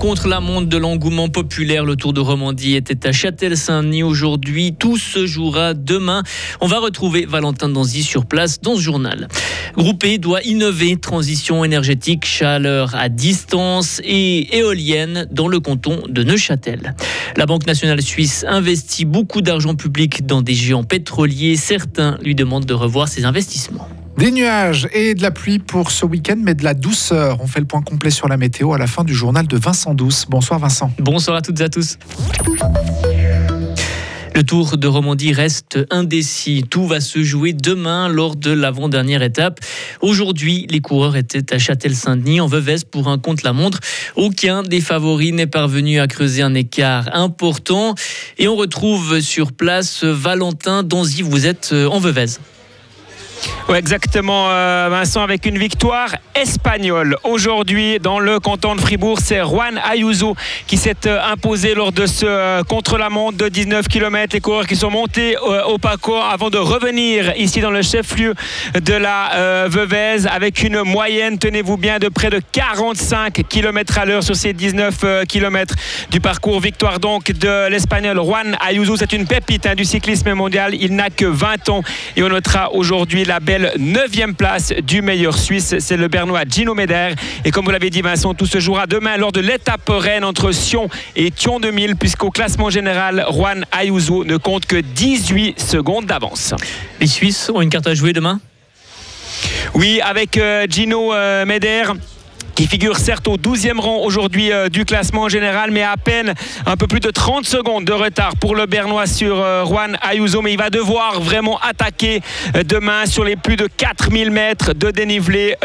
contre la montre de l'engouement populaire, le Tour de Romandie était à Châtel-Saint-Denis aujourd'hui. Tout se jouera demain. On va retrouver Valentin Danzy sur place dans ce journal. Groupé doit innover, transition énergétique, chaleur à distance et éolienne dans le canton de Neuchâtel. La Banque nationale suisse investit beaucoup d'argent public dans des géants pétroliers. Certains lui demandent de revoir ses investissements. Des nuages et de la pluie pour ce week-end, mais de la douceur. On fait le point complet sur la météo à la fin du journal de Vincent Douce. Bonsoir Vincent. Bonsoir à toutes et à tous. Le Tour de Romandie reste indécis. Tout va se jouer demain lors de l'avant-dernière étape. Aujourd'hui, les coureurs étaient à Châtel-Saint-Denis en Veuvez pour un contre-la-montre. Aucun des favoris n'est parvenu à creuser un écart important. Et on retrouve sur place Valentin Donzy. Vous êtes en Veuvez. Oui, exactement, euh, Vincent, avec une victoire espagnole. Aujourd'hui, dans le canton de Fribourg, c'est Juan Ayuso qui s'est euh, imposé lors de ce euh, contre-la-montre de 19 km. Les coureurs qui sont montés au parcours avant de revenir ici dans le chef-lieu de la Veuvez avec une moyenne, tenez-vous bien, de près de 45 km à l'heure sur ces 19 km du parcours. Victoire donc de l'Espagnol Juan Ayuso. C'est une pépite hein, du cyclisme mondial. Il n'a que 20 ans et on notera aujourd'hui la belle 9 place du meilleur Suisse. C'est le Bernois Gino Meder. Et comme vous l'avez dit, Vincent, tout se jouera demain lors de l'étape reine entre Sion et Thion 2000, puisqu'au classement général, Juan Ayuso ne compte que 18 secondes d'avance. Les Suisses ont une carte à jouer demain? Oui, avec euh, Gino euh, Meder qui figure certes au 12e rang aujourd'hui euh, du classement général, mais à peine un peu plus de 30 secondes de retard pour le Bernois sur euh, Juan Ayuso. Mais il va devoir vraiment attaquer euh, demain sur les plus de 4000 mètres de dénivelé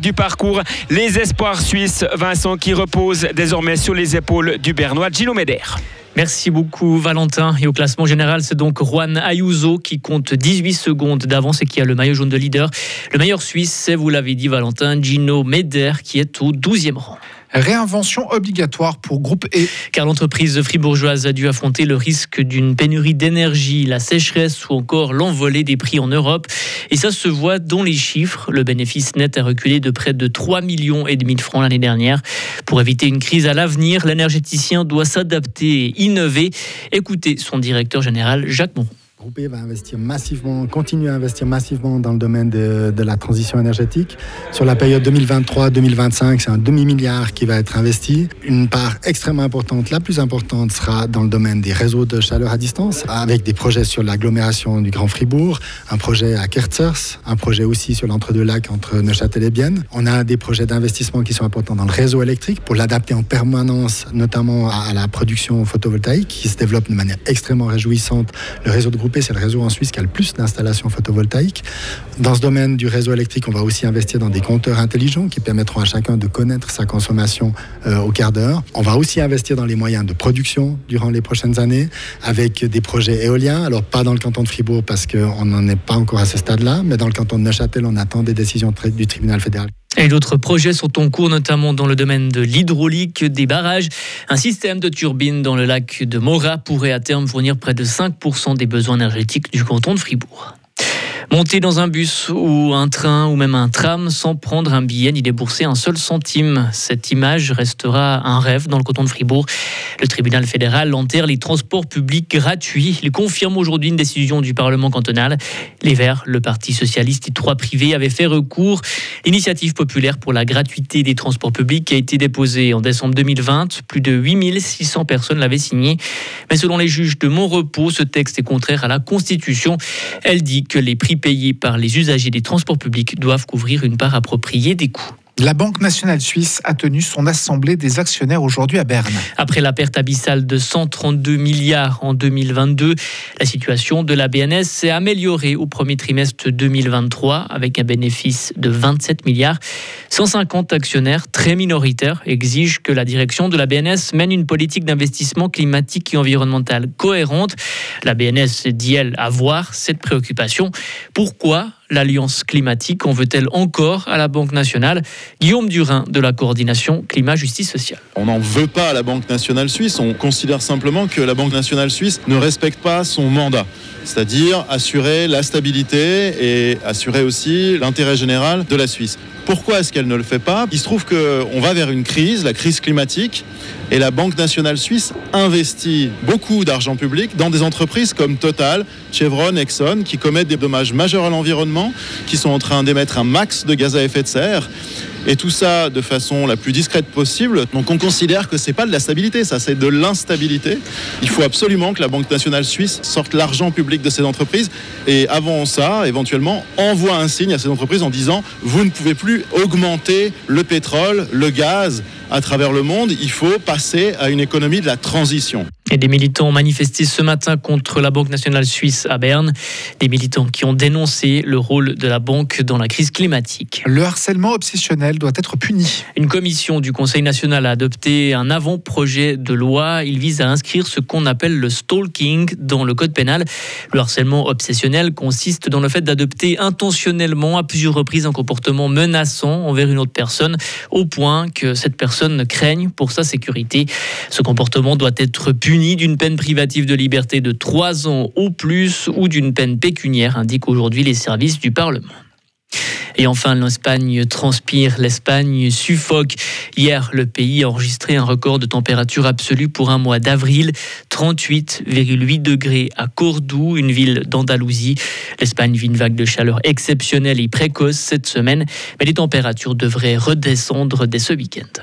du parcours. Les espoirs suisses, Vincent, qui reposent désormais sur les épaules du Bernois Gino Meder. Merci beaucoup Valentin. Et au classement général, c'est donc Juan Ayuso qui compte 18 secondes d'avance et qui a le maillot jaune de leader. Le meilleur Suisse, c'est, vous l'avez dit Valentin, Gino Meder qui est au 12e rang. Réinvention obligatoire pour Groupe E. Car l'entreprise fribourgeoise a dû affronter le risque d'une pénurie d'énergie, la sécheresse ou encore l'envolée des prix en Europe. Et ça se voit dans les chiffres. Le bénéfice net a reculé de près de 3 millions et demi de francs l'année dernière. Pour éviter une crise à l'avenir, l'énergéticien doit s'adapter et innover. Écoutez son directeur général Jacques Moreau. Groupe va investir massivement, continuer à investir massivement dans le domaine de, la transition énergétique. Sur la période 2023-2025, c'est un demi-milliard qui va être investi. Une part extrêmement importante, la plus importante, sera dans le domaine des réseaux de chaleur à distance, avec des projets sur l'agglomération du Grand Fribourg, un projet à Kerzers, un projet aussi sur l'entre-deux-lacs entre Neuchâtel et Bienne. On a des projets d'investissement qui sont importants dans le réseau électrique pour l'adapter en permanence, notamment à la production photovoltaïque qui se développe de manière extrêmement réjouissante. Le réseau de groupe c'est le réseau en Suisse qui a le plus d'installations photovoltaïques. Dans ce domaine du réseau électrique, on va aussi investir dans des compteurs intelligents qui permettront à chacun de connaître sa consommation euh, au quart d'heure. On va aussi investir dans les moyens de production durant les prochaines années avec des projets éoliens. Alors pas dans le canton de Fribourg parce qu'on n'en est pas encore à ce stade-là, mais dans le canton de Neuchâtel, on attend des décisions du tribunal fédéral. Et d'autres projets sont en cours, notamment dans le domaine de l'hydraulique, des barrages. Un système de turbines dans le lac de Mora pourrait à terme fournir près de 5% des besoins énergétiques du canton de Fribourg. Monter dans un bus ou un train ou même un tram sans prendre un billet ni débourser un seul centime. Cette image restera un rêve dans le canton de Fribourg. Le tribunal fédéral enterre les transports publics gratuits. Il confirme aujourd'hui une décision du Parlement cantonal. Les Verts, le Parti socialiste et trois privés avaient fait recours. L'initiative populaire pour la gratuité des transports publics a été déposée en décembre 2020. Plus de 8600 personnes l'avaient signé. Mais selon les juges de Montrepos, ce texte est contraire à la Constitution. Elle dit que les prix payés par les usagers des transports publics doivent couvrir une part appropriée des coûts. La Banque nationale suisse a tenu son assemblée des actionnaires aujourd'hui à Berne. Après la perte abyssale de 132 milliards en 2022, la situation de la BNS s'est améliorée au premier trimestre 2023 avec un bénéfice de 27 milliards. 150 actionnaires très minoritaires exigent que la direction de la BNS mène une politique d'investissement climatique et environnemental cohérente. La BNS dit, elle, avoir cette préoccupation. Pourquoi l'Alliance climatique en veut-elle encore à la Banque nationale Guillaume Durin de la coordination climat-justice sociale. On n'en veut pas à la Banque nationale suisse, on considère simplement que la Banque nationale suisse ne respecte pas son mandat. C'est-à-dire assurer la stabilité et assurer aussi l'intérêt général de la Suisse. Pourquoi est-ce qu'elle ne le fait pas? Il se trouve qu'on va vers une crise, la crise climatique, et la Banque nationale suisse investit beaucoup d'argent public dans des entreprises comme Total, Chevron, Exxon, qui commettent des dommages majeurs à l'environnement, qui sont en train d'émettre un max de gaz à effet de serre. Et tout ça de façon la plus discrète possible. Donc on considère que c'est pas de la stabilité, ça c'est de l'instabilité. Il faut absolument que la Banque nationale suisse sorte l'argent public de ces entreprises et avant ça, éventuellement, envoie un signe à ces entreprises en disant vous ne pouvez plus augmenter le pétrole, le gaz à travers le monde, il faut passer à une économie de la transition. Et des militants ont manifesté ce matin contre la Banque nationale suisse à Berne. Des militants qui ont dénoncé le rôle de la banque dans la crise climatique. Le harcèlement obsessionnel doit être puni. Une commission du Conseil national a adopté un avant-projet de loi. Il vise à inscrire ce qu'on appelle le stalking dans le code pénal. Le harcèlement obsessionnel consiste dans le fait d'adopter intentionnellement à plusieurs reprises un comportement menaçant envers une autre personne au point que cette personne craigne pour sa sécurité. Ce comportement doit être puni d'une peine privative de liberté de 3 ans au plus ou d'une peine pécuniaire, indiquent aujourd'hui les services du Parlement. Et enfin, l'Espagne transpire, l'Espagne suffoque. Hier, le pays a enregistré un record de température absolue pour un mois d'avril, 38,8 degrés à Cordoue, une ville d'Andalousie. L'Espagne vit une vague de chaleur exceptionnelle et précoce cette semaine, mais les températures devraient redescendre dès ce week-end.